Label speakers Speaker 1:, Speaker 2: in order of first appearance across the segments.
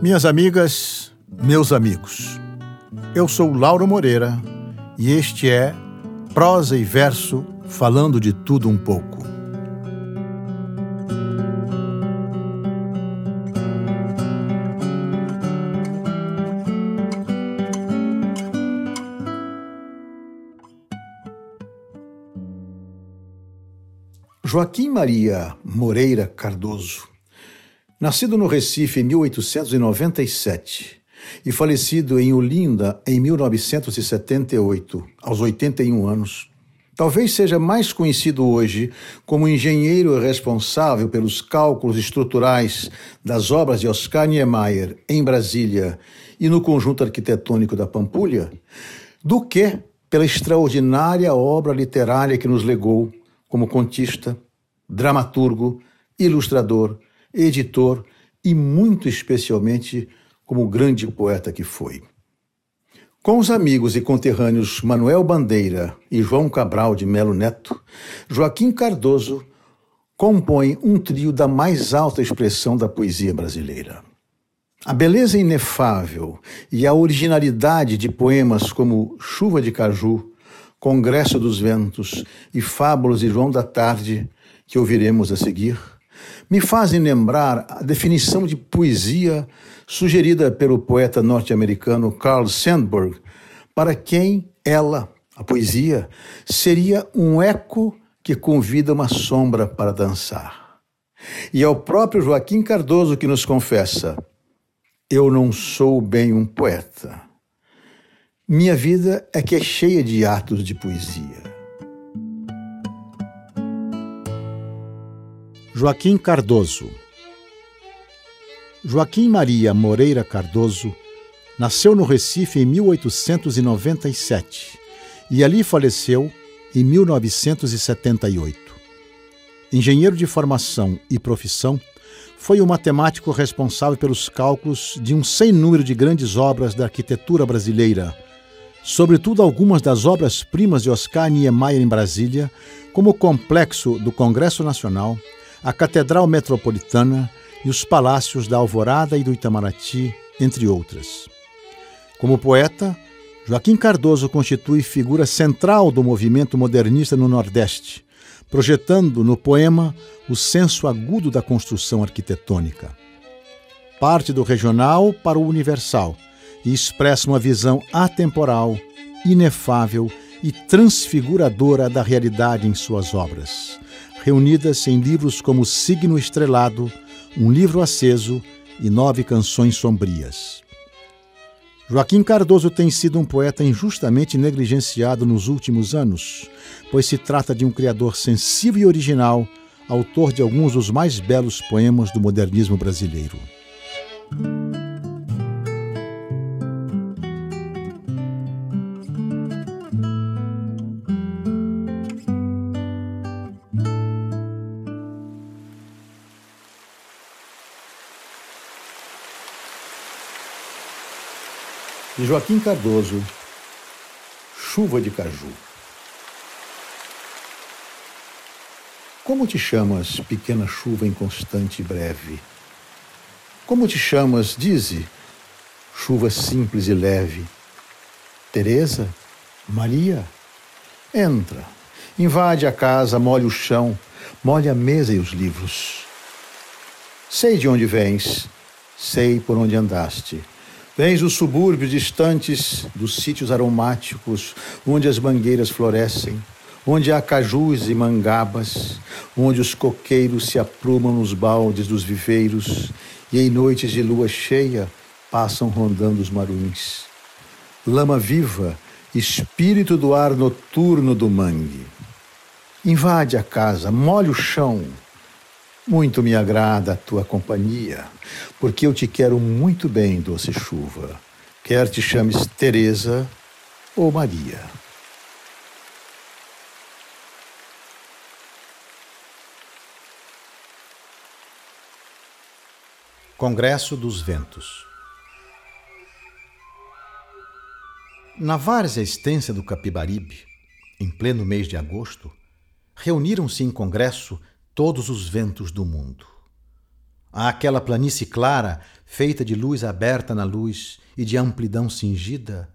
Speaker 1: Minhas amigas, meus amigos, eu sou Lauro Moreira e este é Prosa e Verso falando de tudo um pouco. Joaquim Maria Moreira Cardoso, nascido no Recife em 1897 e falecido em Olinda em 1978, aos 81 anos, talvez seja mais conhecido hoje como engenheiro responsável pelos cálculos estruturais das obras de Oscar Niemeyer em Brasília e no conjunto arquitetônico da Pampulha, do que pela extraordinária obra literária que nos legou como contista, dramaturgo, ilustrador, editor e, muito especialmente, como grande poeta que foi. Com os amigos e conterrâneos Manuel Bandeira e João Cabral de Melo Neto, Joaquim Cardoso compõe um trio da mais alta expressão da poesia brasileira. A beleza inefável e a originalidade de poemas como Chuva de Caju, Congresso dos Ventos e Fábulas de João da Tarde, que ouviremos a seguir, me fazem lembrar a definição de poesia sugerida pelo poeta norte-americano Carl Sandburg, para quem ela, a poesia, seria um eco que convida uma sombra para dançar. E é o próprio Joaquim Cardoso que nos confessa: Eu não sou bem um poeta. Minha vida é que é cheia de atos de poesia. Joaquim Cardoso Joaquim Maria Moreira Cardoso nasceu no Recife em 1897 e ali faleceu em 1978. Engenheiro de formação e profissão, foi o matemático responsável pelos cálculos de um sem número de grandes obras da arquitetura brasileira, sobretudo algumas das obras-primas de Oscar Niemeyer em Brasília, como o complexo do Congresso Nacional, a Catedral Metropolitana e os palácios da Alvorada e do Itamaraty, entre outras. Como poeta, Joaquim Cardoso constitui figura central do movimento modernista no Nordeste, projetando no poema o senso agudo da construção arquitetônica. Parte do regional para o universal e expressa uma visão atemporal, inefável e transfiguradora da realidade em suas obras, reunidas em livros como Signo Estrelado, Um Livro Aceso e Nove Canções Sombrias. Joaquim Cardoso tem sido um poeta injustamente negligenciado nos últimos anos, pois se trata de um criador sensível e original, autor de alguns dos mais belos poemas do modernismo brasileiro. De Joaquim Cardoso, Chuva de Caju. Como te chamas, pequena chuva inconstante e breve? Como te chamas, dize, chuva simples e leve? Teresa? Maria? Entra, invade a casa, molha o chão, molha a mesa e os livros. Sei de onde vens, sei por onde andaste Vens os subúrbios distantes dos sítios aromáticos, onde as mangueiras florescem, onde há cajus e mangabas, onde os coqueiros se aprumam nos baldes dos viveiros e em noites de lua cheia passam rondando os maruins. Lama viva, espírito do ar noturno do mangue. Invade a casa, molha o chão, muito me agrada a tua companhia, porque eu te quero muito bem, doce chuva, quer te chames Teresa ou Maria. Congresso dos Ventos Na várzea extensa do Capibaribe, em pleno mês de agosto, reuniram-se em congresso todos os ventos do mundo. Àquela planície clara, feita de luz aberta na luz e de amplidão cingida,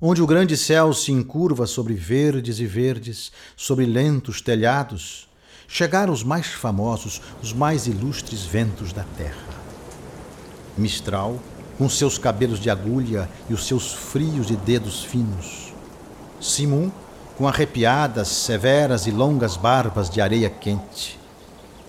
Speaker 1: onde o grande céu se encurva sobre verdes e verdes, sobre lentos telhados, chegaram os mais famosos, os mais ilustres ventos da terra. Mistral, com seus cabelos de agulha e os seus frios de dedos finos. Simum, com arrepiadas, severas e longas barbas de areia quente.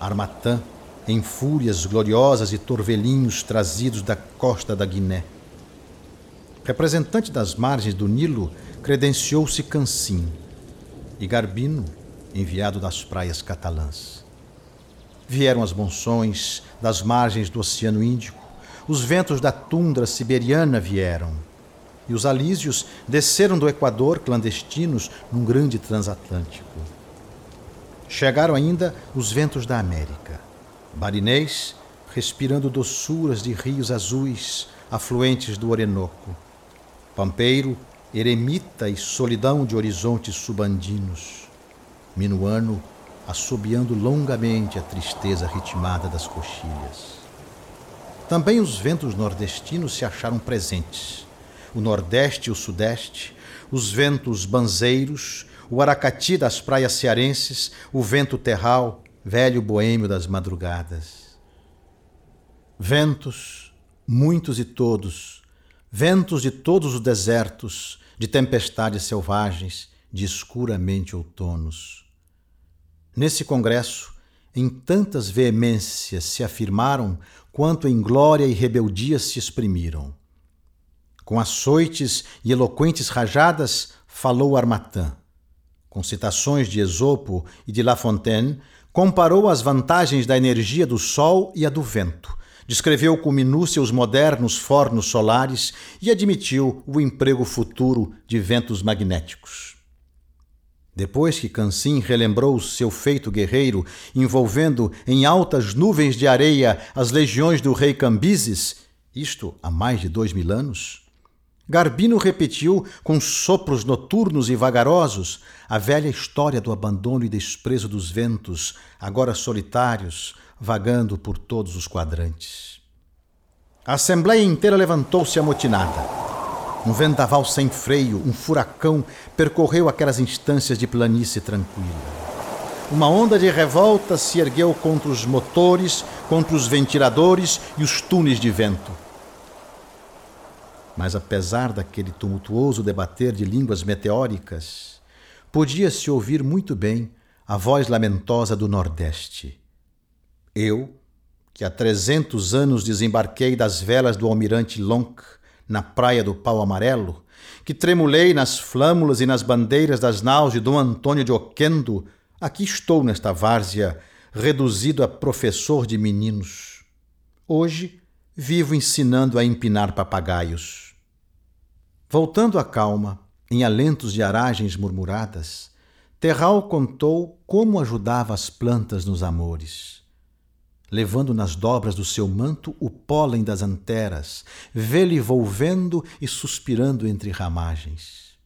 Speaker 1: Armatã, em fúrias gloriosas e torvelinhos trazidos da costa da Guiné. Representante das margens do Nilo, credenciou-se Cancim, e Garbino, enviado das praias catalãs. Vieram as monções das margens do Oceano Índico, os ventos da tundra siberiana vieram, e os alísios desceram do Equador clandestinos num grande transatlântico. Chegaram ainda os ventos da América. Barinês, respirando doçuras de rios azuis, afluentes do Orenoco. Pampeiro, eremita e solidão de horizontes subandinos. Minuano, assobiando longamente a tristeza ritmada das coxilhas. Também os ventos nordestinos se acharam presentes. O nordeste e o sudeste, os ventos banzeiros, o aracati das praias cearenses, o vento terral, velho boêmio das madrugadas. Ventos, muitos e todos, ventos de todos os desertos, de tempestades selvagens, de escuramente outonos. Nesse congresso, em tantas veemências se afirmaram quanto em glória e rebeldia se exprimiram. Com açoites e eloquentes rajadas falou Armatã. Com citações de Esopo e de La Fontaine, comparou as vantagens da energia do sol e a do vento, descreveu com minúcia os modernos fornos solares e admitiu o emprego futuro de ventos magnéticos. Depois que Cansim relembrou seu feito guerreiro, envolvendo em altas nuvens de areia as legiões do rei Cambises, isto há mais de dois mil anos, Garbino repetiu com sopros noturnos e vagarosos a velha história do abandono e desprezo dos ventos, agora solitários, vagando por todos os quadrantes. A assembleia inteira levantou-se amotinada. Um vendaval sem freio, um furacão, percorreu aquelas instâncias de planície tranquila. Uma onda de revolta se ergueu contra os motores, contra os ventiladores e os túneis de vento. Mas apesar daquele tumultuoso debater de línguas meteóricas, podia-se ouvir muito bem a voz lamentosa do Nordeste. Eu, que há trezentos anos desembarquei das velas do almirante Lonk, na praia do Pau Amarelo, que tremulei nas flâmulas e nas bandeiras das naus de Dom Antônio de Oquendo, aqui estou nesta várzea, reduzido a professor de meninos. Hoje vivo ensinando a empinar papagaios. Voltando à calma, em alentos de aragens murmuradas, Terral contou como ajudava as plantas nos amores levando nas dobras do seu manto o pólen das anteras, vê-lo volvendo e suspirando entre ramagens.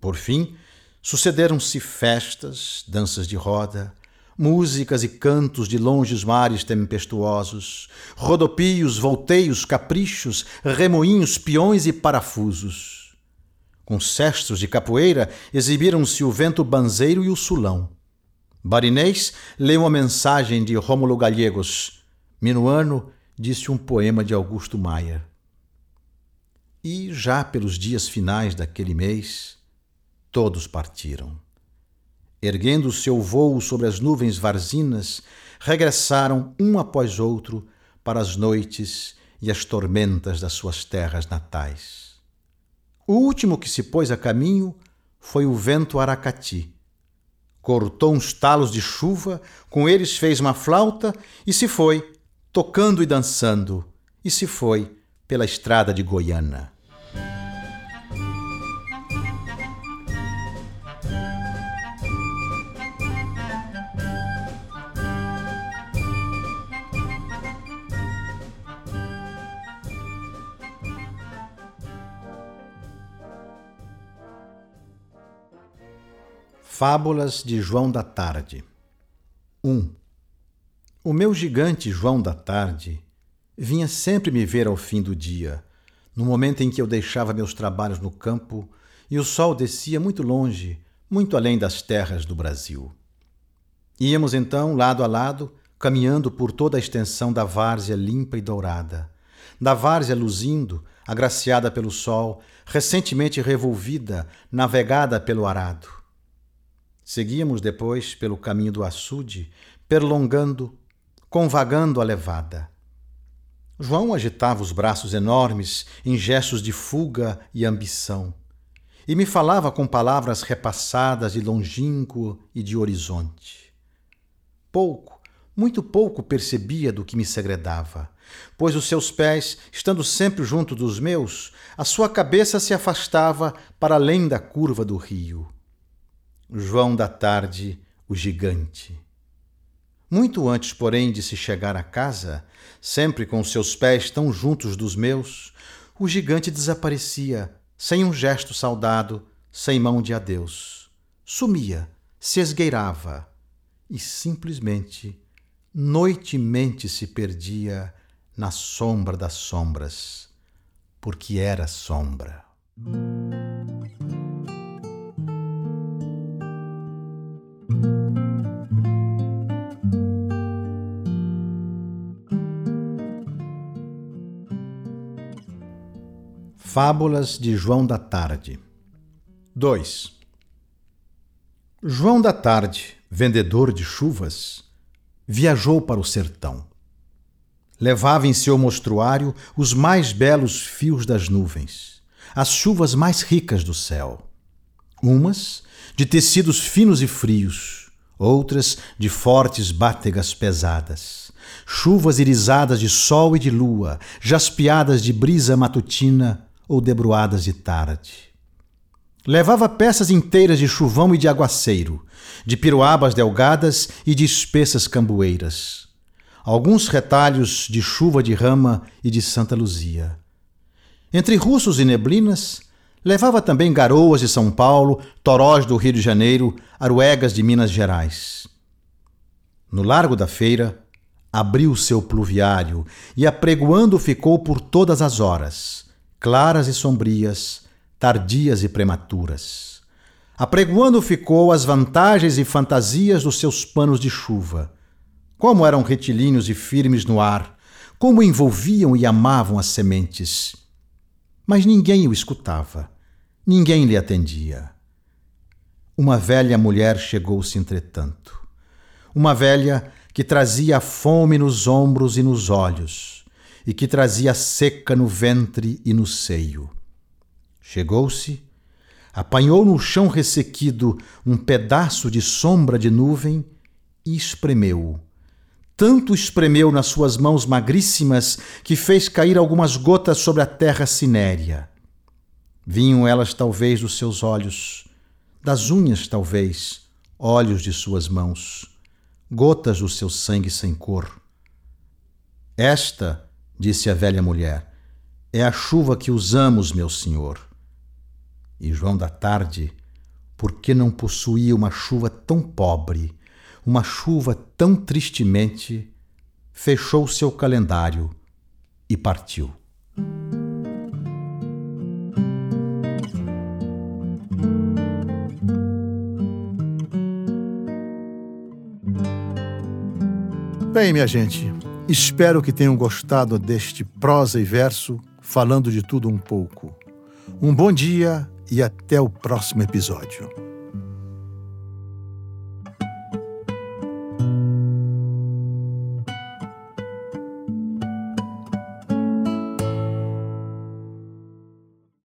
Speaker 1: Por fim, sucederam-se festas, danças de roda, músicas e cantos de longes mares tempestuosos, rodopios, volteios, caprichos, remoinhos, peões e parafusos. Com cestos de capoeira exibiram-se o vento banzeiro e o sulão. Barinês leu uma mensagem de Rômulo Gallegos. Minuano disse um poema de Augusto Maia. E já pelos dias finais daquele mês, todos partiram. Erguendo o seu vôo sobre as nuvens varzinas, regressaram um após outro para as noites e as tormentas das suas terras natais. O último que se pôs a caminho foi o vento Aracati, cortou uns talos de chuva, com eles fez uma flauta e se foi, tocando e dançando, e se foi pela estrada de Goiânia. Fábulas de João da Tarde 1. O meu gigante João da Tarde vinha sempre me ver ao fim do dia, no momento em que eu deixava meus trabalhos no campo e o sol descia muito longe, muito além das terras do Brasil. Íamos então, lado a lado, caminhando por toda a extensão da várzea limpa e dourada, da várzea luzindo, agraciada pelo sol, recentemente revolvida, navegada pelo arado. Seguíamos depois pelo caminho do açude, perlongando, convagando a levada. João agitava os braços enormes em gestos de fuga e ambição, e me falava com palavras repassadas de longínquo e de horizonte. Pouco, muito pouco percebia do que me segredava, pois os seus pés, estando sempre junto dos meus, a sua cabeça se afastava para além da curva do rio. João da Tarde, o gigante. Muito antes, porém, de se chegar à casa, sempre com seus pés tão juntos dos meus, o gigante desaparecia, sem um gesto saudado, sem mão de adeus. Sumia, se esgueirava e simplesmente, noitemente se perdia na sombra das sombras, porque era sombra. Fábulas de João da Tarde 2. João da Tarde, vendedor de chuvas, viajou para o sertão. Levava em seu mostruário os mais belos fios das nuvens, as chuvas mais ricas do céu. Umas de tecidos finos e frios, outras de fortes bátegas pesadas, chuvas irisadas de sol e de lua, jaspeadas de brisa matutina ou debruadas de tarde. Levava peças inteiras de chuvão e de aguaceiro, de piruabas delgadas e de espessas cambueiras. Alguns retalhos de chuva de rama e de Santa Luzia. Entre russos e neblinas, levava também garoas de São Paulo, torós do Rio de Janeiro, aruegas de Minas Gerais. No largo da feira, abriu seu pluviário e apregoando ficou por todas as horas claras e sombrias, tardias e prematuras. Apregoando ficou as vantagens e fantasias dos seus panos de chuva. Como eram retilíneos e firmes no ar, como envolviam e amavam as sementes. Mas ninguém o escutava, ninguém lhe atendia. Uma velha mulher chegou-se, entretanto. Uma velha que trazia a fome nos ombros e nos olhos e que trazia seca no ventre e no seio. Chegou-se, apanhou no chão ressequido um pedaço de sombra de nuvem e espremeu-o. Tanto espremeu nas suas mãos magríssimas que fez cair algumas gotas sobre a terra cinérea. Vinham elas talvez dos seus olhos, das unhas talvez, olhos de suas mãos, gotas do seu sangue sem cor. Esta disse a velha mulher. É a chuva que usamos, meu senhor. E João da Tarde, porque não possuía uma chuva tão pobre, uma chuva tão tristemente, fechou seu calendário e partiu.
Speaker 2: Bem, minha gente, Espero que tenham gostado deste prosa e verso, falando de tudo um pouco. Um bom dia e até o próximo episódio.